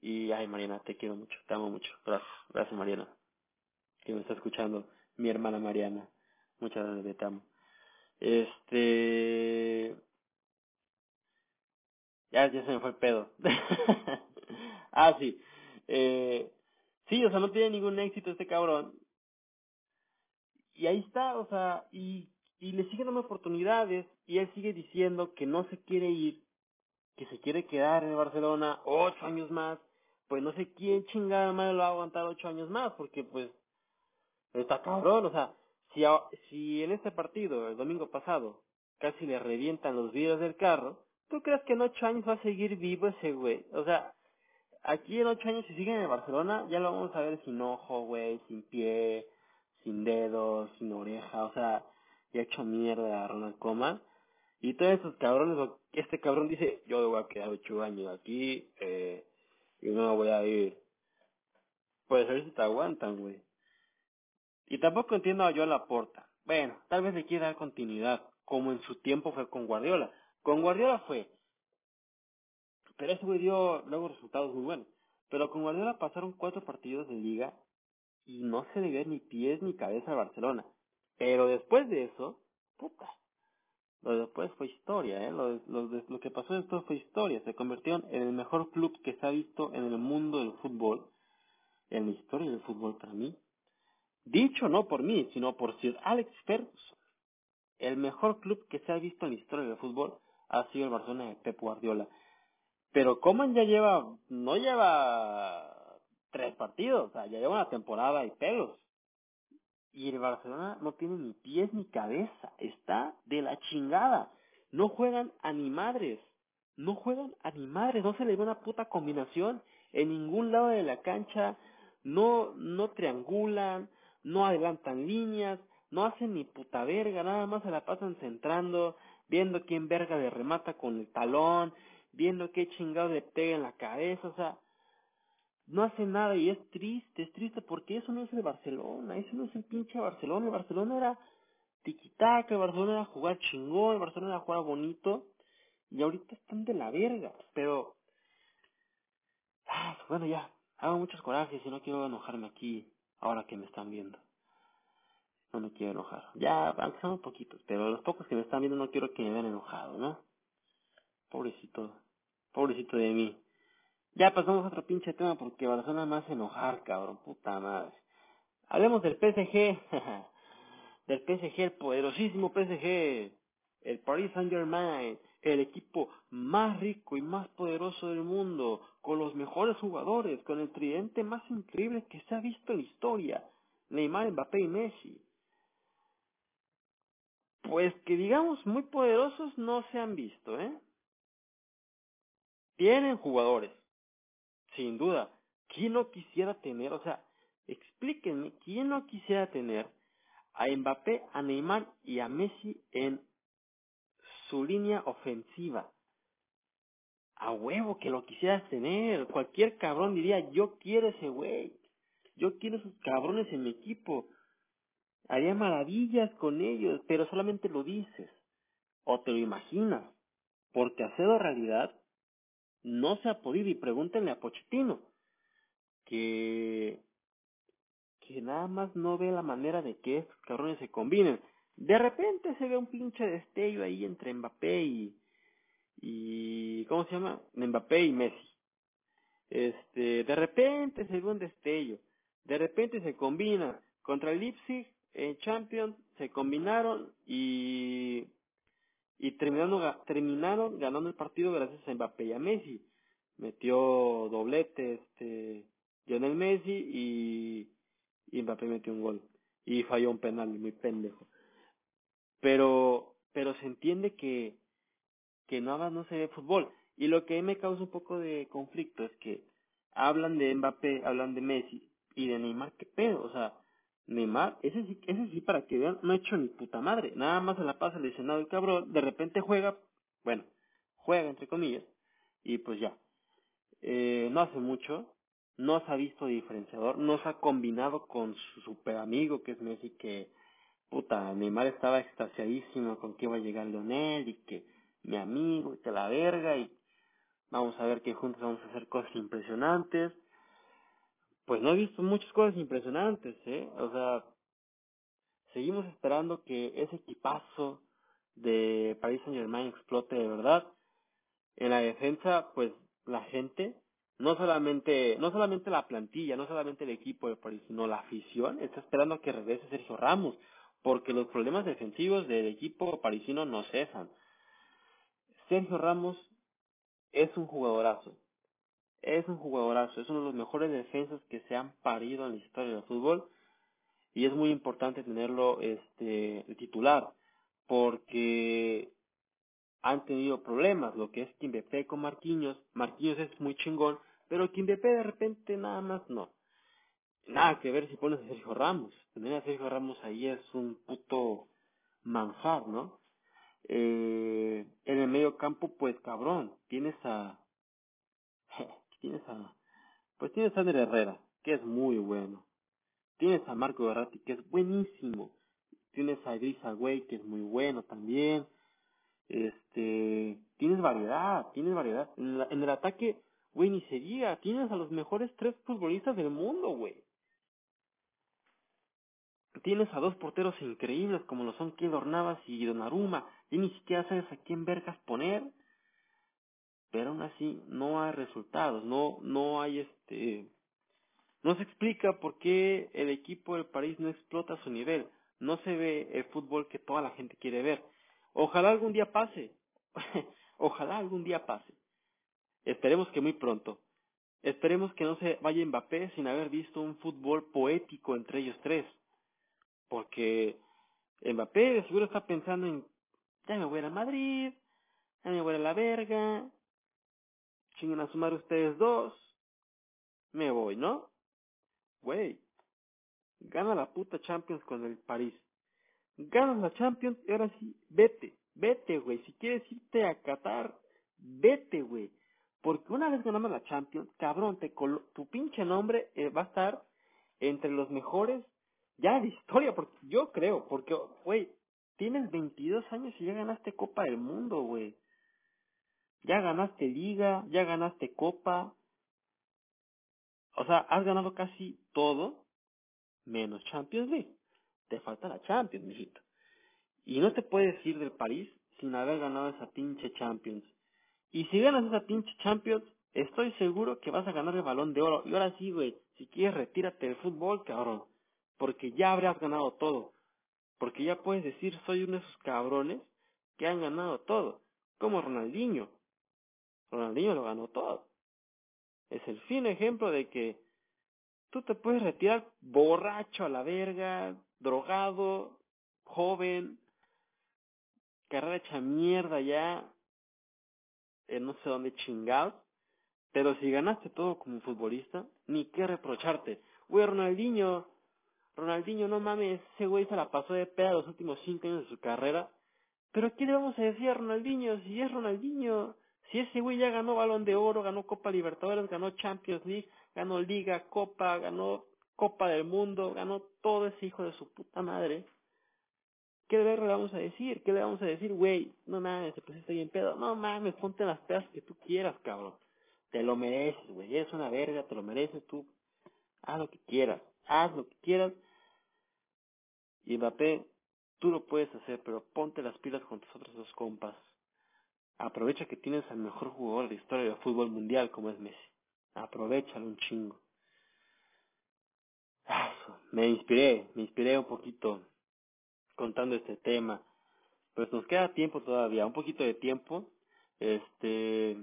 y, ay Mariana, te quiero mucho, te amo mucho. Gracias, gracias Mariana, que me está escuchando, mi hermana Mariana. Muchas gracias, te amo. Este, ya, ya se me fue pedo. ah, sí. Eh, sí, o sea, no tiene ningún éxito este cabrón. Y ahí está, o sea, y, y le siguen dando oportunidades y él sigue diciendo que no se quiere ir, que se quiere quedar en Barcelona ocho años más. Pues no sé quién chingada madre lo va a aguantar ocho años más, porque pues está cabrón, o sea, si, si en este partido, el domingo pasado, casi le revientan los vidrios del carro, ¿tú crees que en ocho años va a seguir vivo ese güey? O sea, aquí en ocho años si siguen en Barcelona, ya lo vamos a ver sin ojo, güey, sin pie, sin dedos, sin oreja, o sea, ya hecho mierda a Ronald Koeman. Y todos esos cabrones, este cabrón dice, yo voy a quedar ocho años aquí, eh, y no voy a ir. Pues a ver si te aguantan, güey. Y tampoco entiendo a Joan Laporta. Bueno, tal vez le quiera dar continuidad, como en su tiempo fue con Guardiola. Con Guardiola fue, pero ese güey dio luego resultados muy buenos. Pero con Guardiola pasaron cuatro partidos de liga y no se le ve ni pies ni cabeza a Barcelona. Pero después de eso, puta, lo de después fue historia, ¿eh? Lo, lo, lo que pasó después fue historia. Se convirtieron en el mejor club que se ha visto en el mundo del fútbol, en la historia del fútbol para mí. Dicho no por mí, sino por Sir Alex Ferguson. El mejor club que se ha visto en la historia del fútbol ha sido el Barcelona de Pep Guardiola. Pero Coman ya lleva, no lleva tres partidos, o sea, ya lleva una temporada y pelos. Y el Barcelona no tiene ni pies ni cabeza, está de la chingada. No juegan a ni madres, no juegan a ni madres, no se le ve una puta combinación en ningún lado de la cancha, no, no triangulan, no adelantan líneas, no hacen ni puta verga, nada más se la pasan centrando, viendo quién verga le remata con el talón, viendo qué chingado le pega en la cabeza, o sea, no hace nada y es triste, es triste porque eso no es el Barcelona, eso no es el pinche Barcelona, el Barcelona era tiquitaca, el Barcelona era jugar chingón, el Barcelona era jugar bonito y ahorita están de la verga, pero ah, bueno ya, hago muchos corajes y no quiero enojarme aquí ahora que me están viendo. No me quiero enojar. Ya, aunque son poquitos, pero los pocos que me están viendo no quiero que me vean enojado, ¿no? Pobrecito, pobrecito de mí. Ya pasamos a otro pinche tema porque Barcelona me hace enojar, cabrón, puta madre. Hablemos del PSG, del PSG, el poderosísimo PSG, el Paris Saint Germain, el equipo más rico y más poderoso del mundo, con los mejores jugadores, con el tridente más increíble que se ha visto en la historia, Neymar, Mbappé y Messi. Pues que digamos muy poderosos no se han visto, ¿eh? Tienen jugadores, sin duda. ¿Quién no quisiera tener, o sea, explíquenme, quién no quisiera tener a Mbappé, a Neymar y a Messi en su línea ofensiva? A huevo que lo quisieras tener. Cualquier cabrón diría, yo quiero ese güey. Yo quiero esos cabrones en mi equipo. Haría maravillas con ellos, pero solamente lo dices. O te lo imaginas. Porque hacerlo realidad no se ha podido. Y pregúntenle a Pochettino. Que, que nada más no ve la manera de que estos cabrones se combinen. De repente se ve un pinche destello ahí entre Mbappé y, y ¿cómo se llama? Mbappé y Messi. Este, de repente se ve un destello, de repente se combina contra el Leipzig en Champions, se combinaron y y terminaron, terminaron ganando el partido gracias a Mbappé y a Messi. Metió doblete este Lionel Messi y, y Mbappé metió un gol y falló un penal muy pendejo. Pero pero se entiende que que nada no se ve fútbol. Y lo que me causa un poco de conflicto es que hablan de Mbappé, hablan de Messi y de Neymar, ¿qué pedo? O sea, Neymar, ese sí, ese sí para que vean, no ha hecho ni puta madre. Nada más se la pasa lesionado el cabrón, de repente juega, bueno, juega entre comillas, y pues ya. Eh, no hace mucho, no se ha visto diferenciador, no se ha combinado con su super amigo que es Messi, que puta, Neymar estaba extasiadísimo con que iba a llegar Leonel y que mi amigo y que la verga y vamos a ver que juntos vamos a hacer cosas impresionantes. Pues no he visto muchas cosas impresionantes, ¿eh? O sea, seguimos esperando que ese equipazo de Paris Saint Germain explote de verdad. En la defensa, pues la gente, no solamente, no solamente la plantilla, no solamente el equipo de París, sino la afición, está esperando a que regrese Sergio Ramos, porque los problemas defensivos del equipo parisino no cesan. Sergio Ramos es un jugadorazo. Es un jugadorazo, es uno de los mejores defensas que se han parido en la historia del fútbol y es muy importante tenerlo este titular porque han tenido problemas, lo que es Kimbepé con Marquinhos, Marquinhos es muy chingón, pero Kimbepé de repente nada más no. Nada que ver si pones a Sergio Ramos, tener a Sergio Ramos ahí es un puto manjar, ¿no? Eh, en el medio campo, pues cabrón, tienes a, tienes a, pues tienes a Ander Herrera, que es muy bueno. Tienes a Marco Berratti, que es buenísimo. Tienes a Idrissa Güey, que es muy bueno también. Este, tienes variedad, tienes variedad. En, la, en el ataque, güey, ni se diga, tienes a los mejores tres futbolistas del mundo, güey. Tienes a dos porteros increíbles como lo son Keylor Navas y Donnarumma, y ni siquiera sabes a quién vergas poner. Pero aún así no hay resultados, no, no hay este, no se explica por qué el equipo del París no explota su nivel, no se ve el fútbol que toda la gente quiere ver. Ojalá algún día pase, ojalá algún día pase. Esperemos que muy pronto. Esperemos que no se vaya Mbappé sin haber visto un fútbol poético entre ellos tres porque Mbappé seguro está pensando en, ya me voy a Madrid, ya me voy a la verga, chinguen a sumar ustedes dos, me voy, ¿no? Güey, gana la puta Champions con el París. Ganas la Champions y ahora sí, vete, vete, güey. Si quieres irte a Qatar, vete, güey. Porque una vez ganamos la Champions, cabrón, te tu pinche nombre eh, va a estar entre los mejores ya de historia, porque yo creo, porque, güey, tienes 22 años y ya ganaste Copa del Mundo, güey. Ya ganaste Liga, ya ganaste Copa. O sea, has ganado casi todo, menos Champions League. Te falta la Champions, mijito. Y no te puedes ir del París sin haber ganado esa pinche Champions. Y si ganas esa pinche Champions, estoy seguro que vas a ganar el balón de oro. Y ahora sí, güey, si quieres retírate del fútbol, cabrón porque ya habrás ganado todo. Porque ya puedes decir, soy uno de esos cabrones que han ganado todo. Como Ronaldinho. Ronaldinho lo ganó todo. es el fin ejemplo de que tú te puedes retirar borracho a la verga, drogado, joven, carrera hecha mierda ya, en no sé dónde chingados, pero si ganaste todo como futbolista, ni qué reprocharte. Güey, Ronaldinho, Ronaldinho, no mames, ese güey se la pasó de peda los últimos cinco años de su carrera. Pero ¿qué le vamos a decir a Ronaldinho si es Ronaldinho? Si ese güey ya ganó Balón de Oro, ganó Copa Libertadores, ganó Champions League, ganó Liga, Copa, ganó Copa del Mundo, ganó todo ese hijo de su puta madre. ¿Qué le vamos a decir? ¿Qué le vamos a decir, güey? No mames, se pusiste bien pedo. No mames, ponte las pedas que tú quieras, cabrón. Te lo mereces, güey. Eres una verga, te lo mereces tú. Haz lo que quieras. Haz lo que quieras. Y Mbappé, tú lo puedes hacer, pero ponte las pilas con tus otros dos compas. Aprovecha que tienes al mejor jugador de la historia del fútbol mundial como es Messi. Aprovechalo un chingo. Ah, me inspiré, me inspiré un poquito contando este tema. Pues nos queda tiempo todavía, un poquito de tiempo. Este,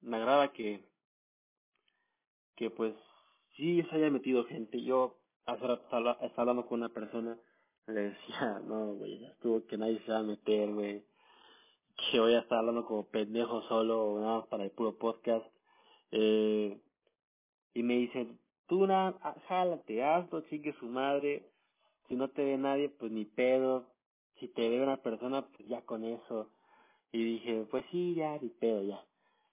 me agrada que, que pues sí se haya metido gente. Yo hace rato estaba, hablando con una persona, le decía, no, güey, estuvo que nadie se va a meter, güey. Que voy a estar hablando como pendejo solo, nada para el puro podcast. Eh, y me dicen, tú nada, jálate, hazlo, chingue su madre. Si no te ve nadie, pues ni pedo. Si te ve una persona, pues ya con eso. Y dije, pues sí, ya, ni pedo, ya.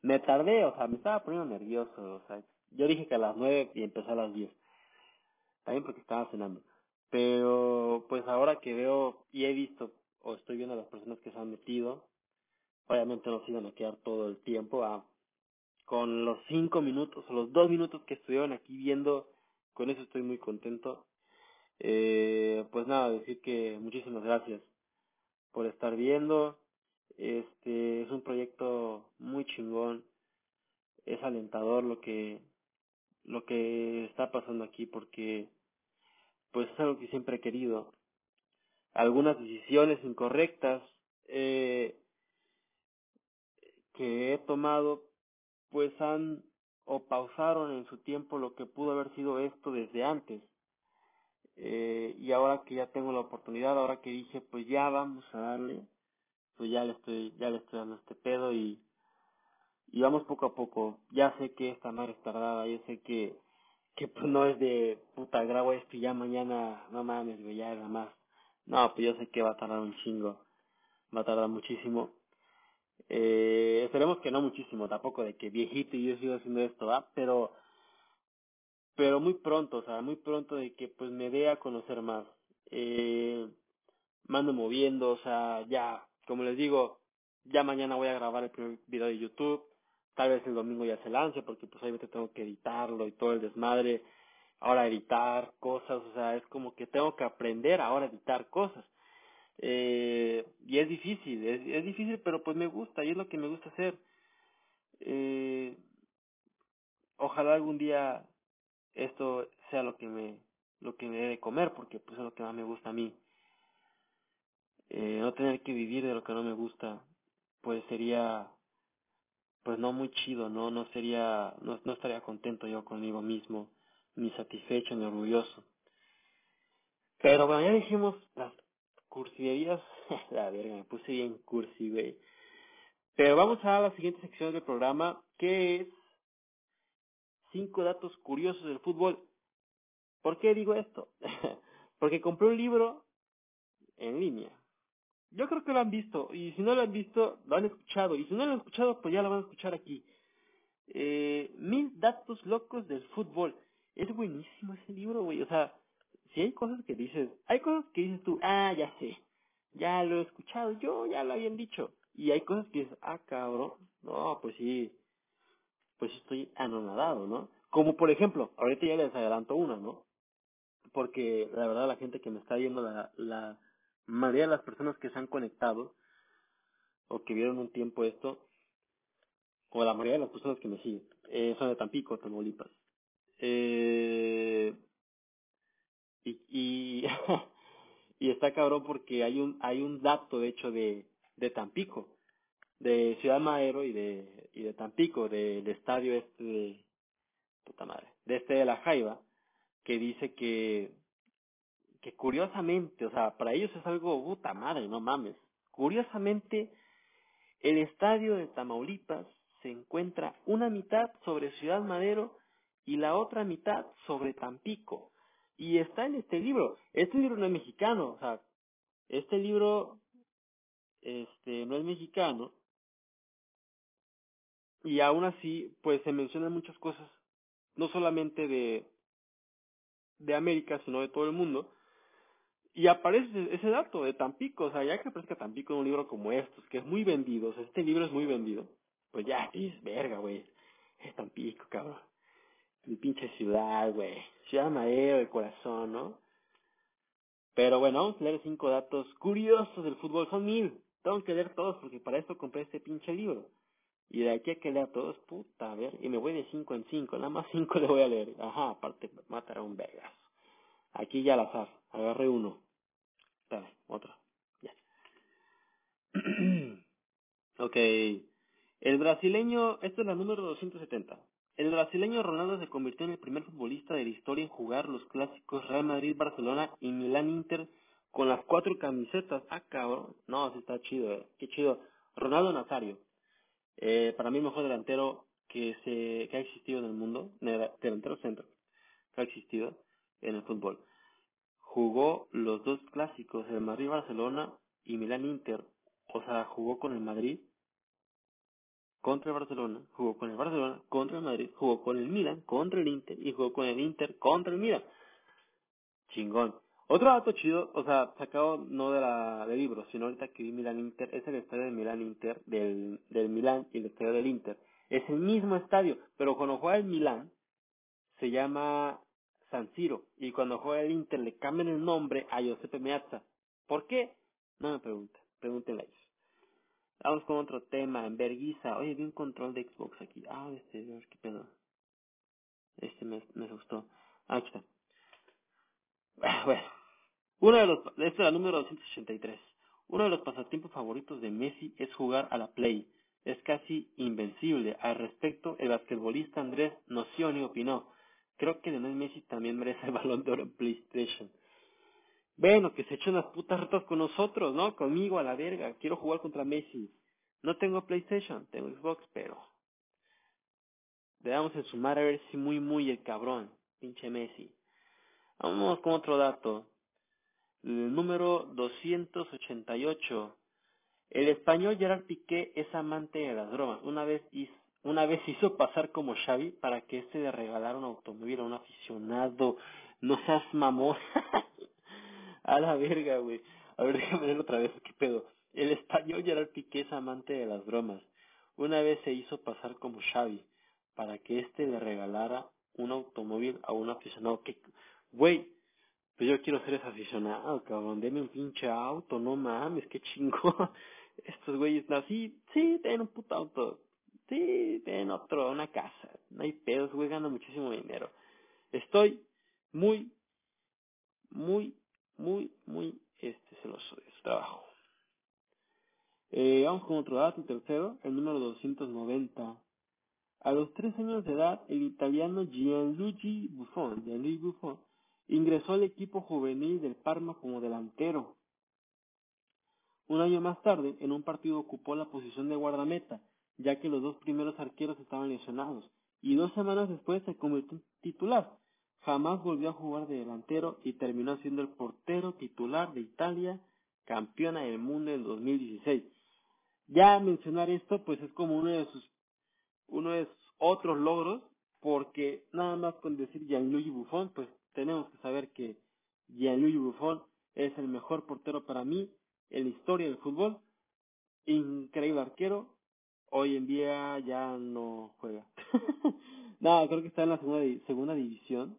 Me tardé, o sea, me estaba poniendo nervioso, o sea, yo dije que a las nueve y empecé a las diez. También porque estaba cenando. Pero, pues ahora que veo y he visto, o estoy viendo a las personas que se han metido, obviamente no se iban a quedar todo el tiempo, a, con los cinco minutos o los dos minutos que estuvieron aquí viendo, con eso estoy muy contento. Eh, pues nada, decir que muchísimas gracias por estar viendo. Este es un proyecto muy chingón. Es alentador lo que lo que está pasando aquí porque pues es algo que siempre he querido. Algunas decisiones incorrectas eh, que he tomado pues han o pausaron en su tiempo lo que pudo haber sido esto desde antes. Eh, y ahora que ya tengo la oportunidad, ahora que dije pues ya vamos a darle, pues ya le estoy, ya le estoy dando este pedo y, y vamos poco a poco. Ya sé que esta madre es tardada, yo sé que, que pues no es de puta grabo esto y ya mañana, no mames, güey, ya nada más. No, pues yo sé que va a tardar un chingo, va a tardar muchísimo. Eh, esperemos que no muchísimo, tampoco de que viejito y yo sigo haciendo esto, ¿va? Pero, pero muy pronto, o sea, muy pronto de que pues me dé a conocer más. Eh, mando moviendo, o sea, ya, como les digo, ya mañana voy a grabar el primer video de YouTube, tal vez el domingo ya se lance, porque pues obviamente tengo que editarlo y todo el desmadre, ahora editar cosas, o sea, es como que tengo que aprender ahora a editar cosas. Eh, y es difícil, es, es difícil, pero pues me gusta, y es lo que me gusta hacer. Eh, ojalá algún día esto sea lo que me lo que me dé de comer porque pues es lo que más me gusta a mí eh, no tener que vivir de lo que no me gusta pues sería pues no muy chido no no sería no, no estaría contento yo conmigo mismo ni satisfecho ni orgulloso. Pero bueno ya dijimos las cursiverías la verga me puse bien cursi güey. Pero vamos a la siguiente sección del programa que es cinco datos curiosos del fútbol. ¿Por qué digo esto? Porque compré un libro en línea. Yo creo que lo han visto, y si no lo han visto, lo han escuchado, y si no lo han escuchado, pues ya lo van a escuchar aquí. Eh, Mil datos locos del fútbol. Es buenísimo ese libro, güey. O sea, si hay cosas que dices, hay cosas que dices tú, ah, ya sé, ya lo he escuchado, yo ya lo habían dicho. Y hay cosas que dices, ah, cabrón, no, pues sí, pues estoy anonadado, ¿no? Como por ejemplo, ahorita ya les adelanto una, ¿no? porque la verdad la gente que me está viendo, la, la mayoría de las personas que se han conectado o que vieron un tiempo esto, o la mayoría de las personas que me siguen, eh, son de Tampico, Tamaulipas. Eh, y, y, y está cabrón porque hay un, hay un dato de hecho de, de Tampico, de Ciudad Madero y de, y de Tampico, del estadio este de, puta madre, de este de la Jaiba, que dice que, que curiosamente, o sea, para ellos es algo puta madre, no mames. Curiosamente, el estadio de Tamaulipas se encuentra una mitad sobre Ciudad Madero y la otra mitad sobre Tampico. Y está en este libro. Este libro no es mexicano, o sea, este libro este no es mexicano. Y aún así, pues se mencionan muchas cosas, no solamente de, de América, sino de todo el mundo. Y aparece ese dato de Tampico, o sea, ya que aparezca Tampico en un libro como estos, que es muy vendido, o sea, este libro es muy vendido, pues ya, es verga, güey, es Tampico, cabrón. Mi pinche ciudad, güey. Ciudad Madero, el corazón, ¿no? Pero bueno, vamos a leer cinco datos curiosos del fútbol. Son mil. Tengo que leer todos porque para esto compré este pinche libro. Y de aquí a que lea todos, puta, a ver. Y me voy de cinco en cinco. Nada más cinco le voy a leer. Ajá, aparte matar a un Vegas. Aquí ya al azar. Agarré uno. Espera. Ya. ok. El brasileño, esta es la número 270. El brasileño Ronaldo se convirtió en el primer futbolista de la historia en jugar los clásicos Real Madrid-Barcelona y Milán-Inter con las cuatro camisetas. Ah, cabrón. No, sí está chido, eh. Qué chido. Ronaldo Nazario. Eh, para mí el mejor delantero que se que ha existido en el mundo, delantero centro, que ha existido en el fútbol. Jugó los dos clásicos, el Madrid-Barcelona y Milán-Inter. O sea, jugó con el Madrid contra el Barcelona, jugó con el Barcelona, contra el Madrid, jugó con el Milan, contra el Inter y jugó con el Inter contra el Milan. Chingón. Otro dato chido, o sea, sacado no de la del libro, sino ahorita que vi Milan Inter, es el estadio del Milan Inter, del, del Milan y el estadio del Inter. Es el mismo estadio, pero cuando juega el Milan se llama San Siro y cuando juega el Inter le cambian el nombre a Giuseppe Meazza. ¿Por qué? No me pregunten, pregúntenle a ellos. Vamos con otro tema, en Berguisa. Oye, vi un control de Xbox aquí. Ah, este, ver qué pedo. Este me, me gustó. Ah, está. Bueno, uno de los, esta es la número 283. Uno de los pasatiempos favoritos de Messi es jugar a la Play. Es casi invencible. Al respecto, el basquetbolista Andrés Nocioni opinó, creo que Lionel Messi también merece el balón de oro en PlayStation. Bueno, que se echen unas putas retas con nosotros, ¿no? Conmigo a la verga. Quiero jugar contra Messi. No tengo PlayStation, tengo Xbox, pero... Debemos en sumar a ver si muy muy el cabrón. Pinche Messi. Vamos con otro dato. El número 288. El español Gerard Piqué es amante de las drogas. Una vez hizo, una vez hizo pasar como Xavi para que este le regalara un automóvil a un aficionado. No seas mamón. A la verga, güey. A ver, déjame verlo otra vez, qué pedo. El español Gerard Piqué es amante de las bromas. Una vez se hizo pasar como Xavi para que éste le regalara un automóvil a un aficionado que, güey, pues yo quiero ser ese aficionado, cabrón, deme un pinche auto, no mames, qué chingo. Estos güeyes, no, sí, sí, ten un puto auto, sí, ten otro, una casa, no hay pedos, güey, gano muchísimo dinero. Estoy muy, muy muy, muy este, celoso de su trabajo. Eh, vamos con otro dato, tercero, el número 290. A los tres años de edad, el italiano Gianluigi Buffon, Gianluigi Buffon ingresó al equipo juvenil del Parma como delantero. Un año más tarde, en un partido ocupó la posición de guardameta, ya que los dos primeros arqueros estaban lesionados, y dos semanas después se convirtió en titular, Jamás volvió a jugar de delantero y terminó siendo el portero titular de Italia, campeona del mundo en 2016. Ya mencionar esto, pues es como uno de sus, uno de sus otros logros, porque nada más con decir Gianluigi Buffon, pues tenemos que saber que Gianluigi Buffon es el mejor portero para mí en la historia del fútbol, increíble arquero, hoy en día ya no juega. Nada, creo que está en la segunda, segunda división,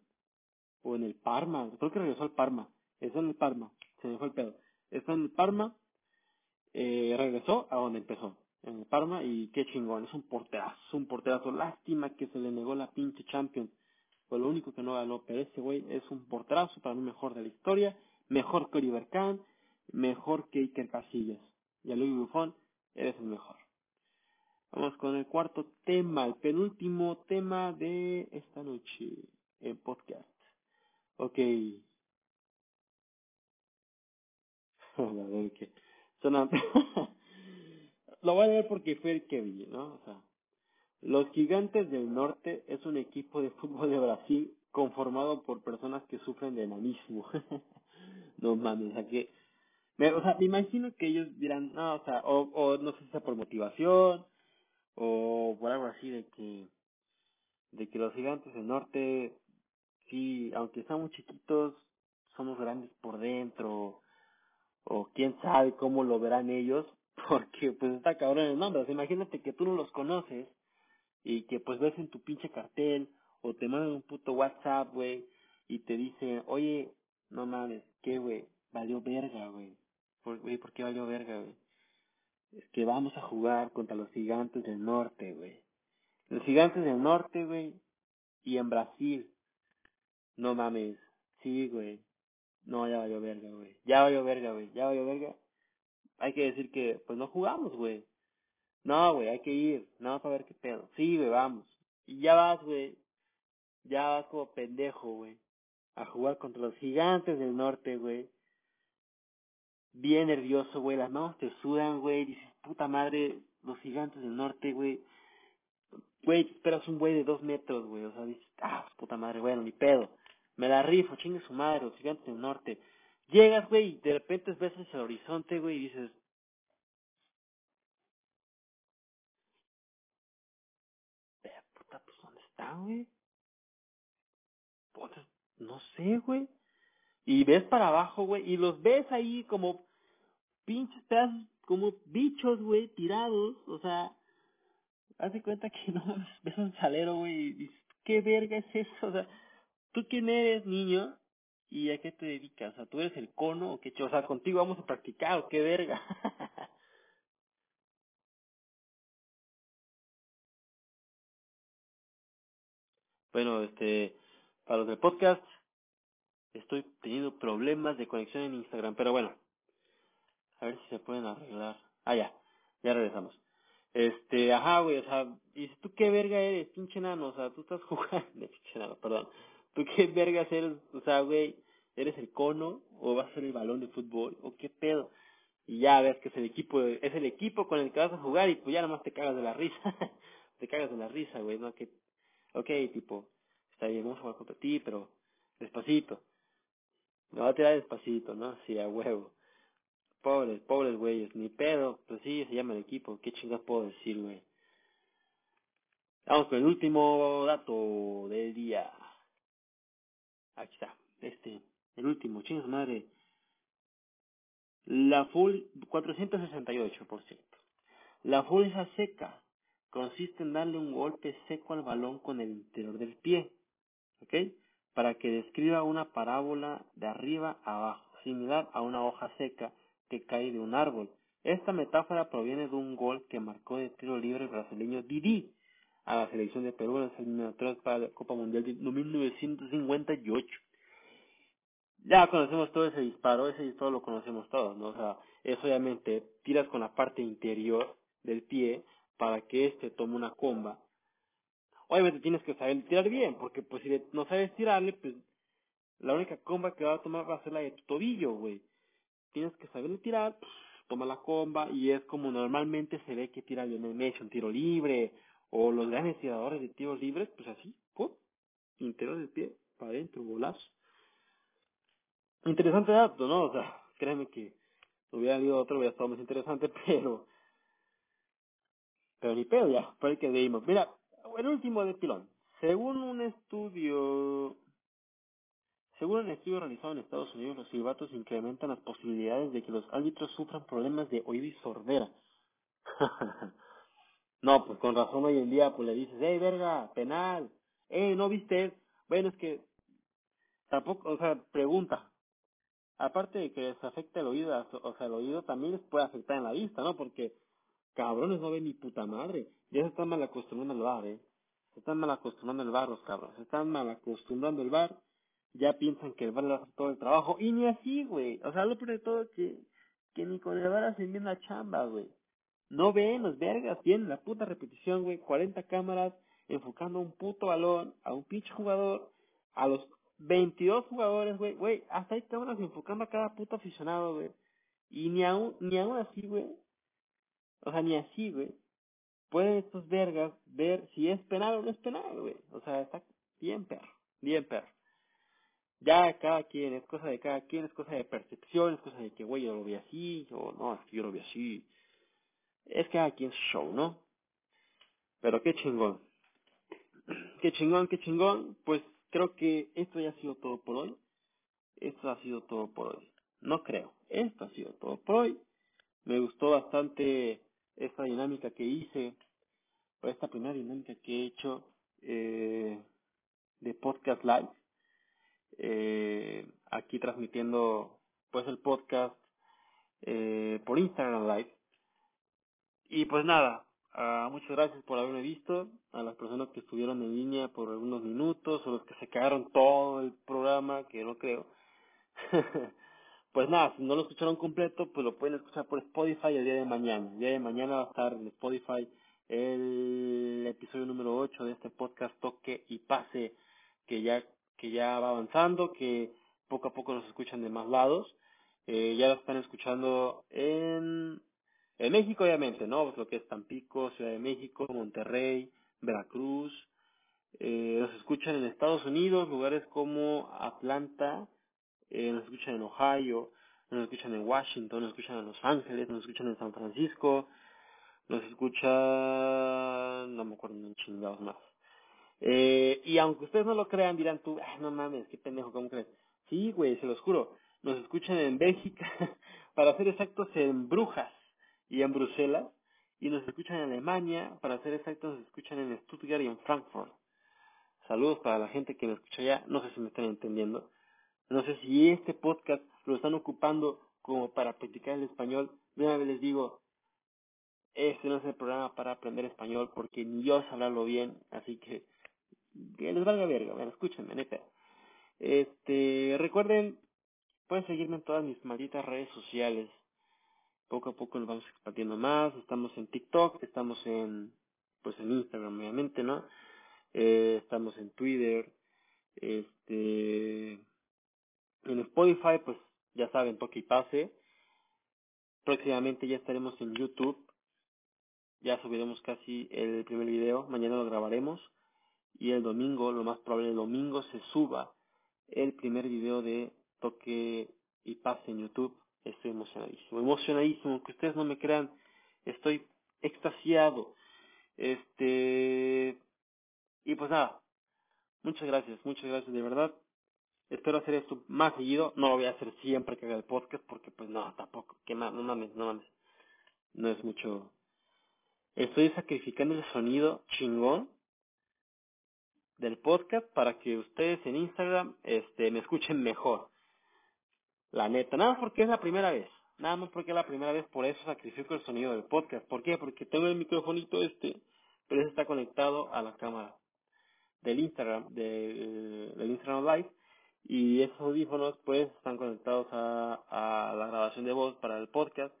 o en el Parma, creo que regresó al Parma, está en el Parma, se me fue el pedo, está en el Parma, eh, regresó a donde empezó, en el Parma y qué chingón, es un porterazo, un porterazo, lástima que se le negó la pinche Champions, fue lo único que no ganó, pero ese güey es un porterazo, para mí mejor de la historia, mejor que Oliver Kahn, mejor que Iker Casillas, y a Luis Buffon, eres el mejor. Vamos con el cuarto tema, el penúltimo tema de esta noche en podcast. Ok. A ver qué. Suena... Lo voy a leer porque fue el que vi, ¿no? O sea, los Gigantes del Norte es un equipo de fútbol de Brasil conformado por personas que sufren de enanismo. no mames, o sea que... Me, o sea, me imagino que ellos dirán, no, o sea, o no sé si sea por motivación, o por algo así de que de que los gigantes del norte sí aunque estamos chiquitos somos grandes por dentro o quién sabe cómo lo verán ellos porque pues está cabrón el nombre. Imagínate que tú no los conoces y que pues ves en tu pinche cartel o te mandan un puto WhatsApp güey y te dicen oye no mames qué güey valió verga güey. ¿Por, ¿por qué valió verga güey? Es que vamos a jugar contra los gigantes del norte, güey. Los gigantes del norte, güey. Y en Brasil. No mames. Sí, güey. No, ya valió verga, güey. Ya valió verga, güey. Ya valió verga. Hay que decir que, pues no jugamos, güey. No, güey, hay que ir. No, para ver qué pedo. Sí, güey, vamos. Y ya vas, güey. Ya vas como pendejo, güey. A jugar contra los gigantes del norte, güey. Bien nervioso, güey. Las manos te sudan, güey. Dices, puta madre, los gigantes del norte, güey güey, esperas un güey de dos metros, güey, o sea, dices, ah, puta madre, bueno, ni pedo, me la rifo, chingue su madre, los gigantes del norte. Llegas, güey, y de repente ves hacia el horizonte, güey, y dices, puta, pues, ¿dónde está, güey? Puta, no sé, güey. Y ves para abajo, güey, y los ves ahí como pinches pedazos, como bichos, güey, tirados, o sea, haz de cuenta que no ves un salero, güey, y dices, ¿qué verga es eso? O sea, ¿tú quién eres, niño? ¿Y a qué te dedicas? O sea, ¿tú eres el cono o qué? O sea, contigo vamos a practicar o qué verga. bueno, este, para los del podcast, estoy teniendo problemas de conexión en Instagram, pero bueno, A ver si se pueden arreglar. Ah, ya. Ya regresamos. Este, ajá, güey, o sea, ¿y tú qué verga eres, pinche nano? O sea, tú estás jugando, pinche nano, perdón. ¿Tú qué vergas eres? O sea, güey, ¿eres el cono o vas a ser el balón de fútbol? ¿O qué pedo? Y ya ves que es el equipo, es el equipo con el que vas a jugar y pues ya nomás te cagas de la risa. te cagas de la risa, güey, ¿no? Que, ok, tipo, está bien, vamos a jugar contra ti, pero despacito. Me va a tirar despacito, ¿no? Sí, a huevo. Pobres, pobres güeyes, ni pedo, pues sí, se llama el equipo, qué chingas puedo decir, güey. Vamos con el último dato del día. Aquí está, este, el último, chingas madre. La full, 468%. La fuerza seca consiste en darle un golpe seco al balón con el interior del pie, ¿ok? Para que describa una parábola de arriba a abajo, similar a una hoja seca que cae de un árbol. Esta metáfora proviene de un gol que marcó de tiro libre el brasileño Didi a la selección de Perú en las eliminatorias para la Copa Mundial de 1958. Ya conocemos todo ese disparo, ese disparo lo conocemos todos, ¿no? O sea, es obviamente tiras con la parte interior del pie para que éste tome una comba. Obviamente tienes que saber tirar bien, porque pues si no sabes tirarle, pues la única comba que va a tomar va a ser la de tu tobillo, güey. Tienes que saberle tirar, toma la comba y es como normalmente se ve que tira Lionel Messi un tiro libre o los grandes tiradores de tiros libres, pues así, ¡pum! interior del pie, para adentro, golazo. Interesante dato, ¿no? O sea, créeme que hubiera habido otro, hubiera estado más interesante, pero, pero ni pedo ya, fue el que dimos. Mira, el último de pilón. Según un estudio, según un estudio realizado en Estados Unidos, los silbatos incrementan las posibilidades de que los árbitros sufran problemas de oído y sordera. no, pues con razón hoy en día, pues le dices, hey, verga, penal, hey, ¿no viste? Bueno, es que tampoco, o sea, pregunta, aparte de que les afecta el oído, o sea, el oído también les puede afectar en la vista, ¿no? Porque cabrones no ven ni puta madre. Ya se están mal acostumbrando al bar, ¿eh? Se están mal acostumbrando al bar los cabrones. Se están mal acostumbrando al bar. Ya piensan que el bar le hace todo el trabajo. Y ni así, güey. O sea, lo peor de todo que, que ni con el bar hacen bien la chamba, güey. No ven los vergas, tienen la puta repetición, güey, 40 cámaras enfocando un puto balón a un pinche jugador, a los 22 jugadores, güey, güey, hasta hay cámaras enfocando a cada puto aficionado, güey. Y ni aún, ni aún así, güey, o sea, ni así, güey, pueden estos vergas ver si es penal o no es penal, güey. O sea, está bien perro, bien perro. Ya cada quien, es cosa de cada quien, es cosa de percepción, es cosa de que, güey, yo lo vi así, o no, yo lo vi así. Es cada quien show, ¿no? Pero qué chingón. Qué chingón, qué chingón. Pues creo que esto ya ha sido todo por hoy. Esto ha sido todo por hoy. No creo. Esto ha sido todo por hoy. Me gustó bastante esta dinámica que hice, o esta primera dinámica que he hecho eh, de podcast live. Eh, aquí transmitiendo pues el podcast eh, por Instagram Live. Y pues nada, uh, muchas gracias por haberme visto, a las personas que estuvieron en línea por algunos minutos, o los que se quedaron todo el programa, que no creo. pues nada, si no lo escucharon completo, pues lo pueden escuchar por Spotify el día de mañana. El día de mañana va a estar en Spotify el episodio número 8 de este podcast Toque y Pase, que ya, que ya va avanzando, que poco a poco nos escuchan de más lados. Eh, ya lo están escuchando en, en México, obviamente, ¿no? Pues lo que es Tampico, Ciudad de México, Monterrey, Veracruz. Eh, nos escuchan en Estados Unidos, lugares como Atlanta, eh, nos escuchan en Ohio, nos escuchan en Washington, nos escuchan en Los Ángeles, nos escuchan en San Francisco, nos escuchan, no me acuerdo en chingados más. Eh, y aunque ustedes no lo crean, dirán tú, ah, no mames, qué pendejo, ¿cómo crees? Sí, güey, se los juro. Nos escuchan en Bélgica, para ser exactos en Brujas y en Bruselas, y nos escuchan en Alemania, para ser exactos nos escuchan en Stuttgart y en Frankfurt. Saludos para la gente que me escucha allá, no sé si me están entendiendo. No sé si este podcast lo están ocupando como para practicar el español. De una vez les digo, este no es el programa para aprender español porque ni yo sé hablarlo bien, así que que les valga verga, bueno, escúchenme. Este, recuerden, pueden seguirme en todas mis malditas redes sociales. Poco a poco nos vamos expandiendo más, estamos en TikTok, estamos en, pues en Instagram obviamente, ¿no? Eh, estamos en Twitter, este, en Spotify, pues ya saben, toque y pase. Próximamente ya estaremos en YouTube. Ya subiremos casi el primer video. Mañana lo grabaremos. Y el domingo, lo más probable, el domingo se suba el primer video de toque y pase en YouTube. Estoy emocionadísimo. Emocionadísimo. Que ustedes no me crean. Estoy extasiado. Este. Y pues nada. Muchas gracias. Muchas gracias de verdad espero hacer esto más seguido, no lo voy a hacer siempre que haga el podcast porque pues no, tampoco, que no mames, no mames, no es mucho, estoy sacrificando el sonido chingón del podcast para que ustedes en Instagram este me escuchen mejor, la neta, nada más porque es la primera vez, nada más porque es la primera vez, por eso sacrifico el sonido del podcast, ¿por qué? Porque tengo el microfonito este, pero ese está conectado a la cámara del Instagram, de, del Instagram Live, y esos audífonos pues están conectados a, la grabación de voz para el podcast.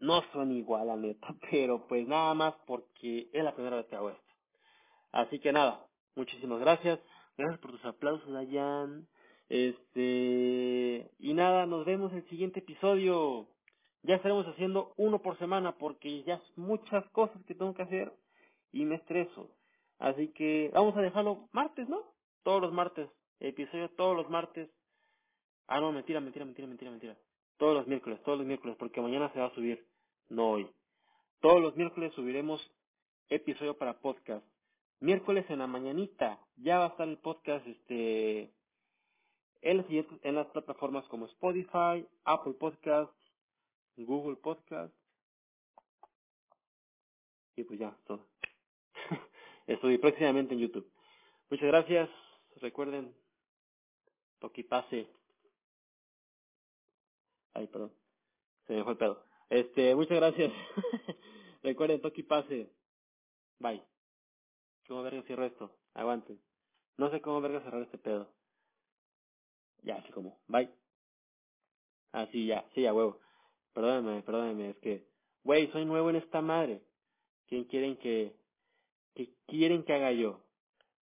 No son igual a neta, pero pues nada más porque es la primera vez que hago esto. Así que nada, muchísimas gracias. Gracias por tus aplausos, Dayan. Este, y nada, nos vemos en el siguiente episodio. Ya estaremos haciendo uno por semana porque ya son muchas cosas que tengo que hacer y me estreso. Así que vamos a dejarlo martes, ¿no? Todos los martes episodio todos los martes. Ah, no, mentira, mentira, mentira, mentira, mentira. Todos los miércoles, todos los miércoles, porque mañana se va a subir, no hoy. Todos los miércoles subiremos episodio para podcast. Miércoles en la mañanita ya va a estar el podcast este en las, en las plataformas como Spotify, Apple Podcast, Google Podcast. Y pues ya, todo. Estoy próximamente en YouTube. Muchas gracias. Recuerden, toque pase. Ay, perdón. Se me fue el pedo. Este, muchas gracias. Recuerden, toque pase. Bye. ¿Cómo verga cierro esto? Aguanten. No sé cómo verga cerrar este pedo. Ya, así como. Bye. Ah, sí, ya, sí, a huevo. Perdónenme, perdónenme, es que güey, soy nuevo en esta madre. ¿Quién quieren que, que quieren que haga yo?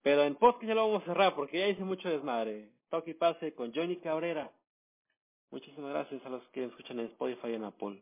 Pero en podcast ya lo vamos a cerrar porque ya hice mucho desmadre. Toque y pase con Johnny Cabrera. Muchísimas gracias a los que escuchan en Spotify en Apple.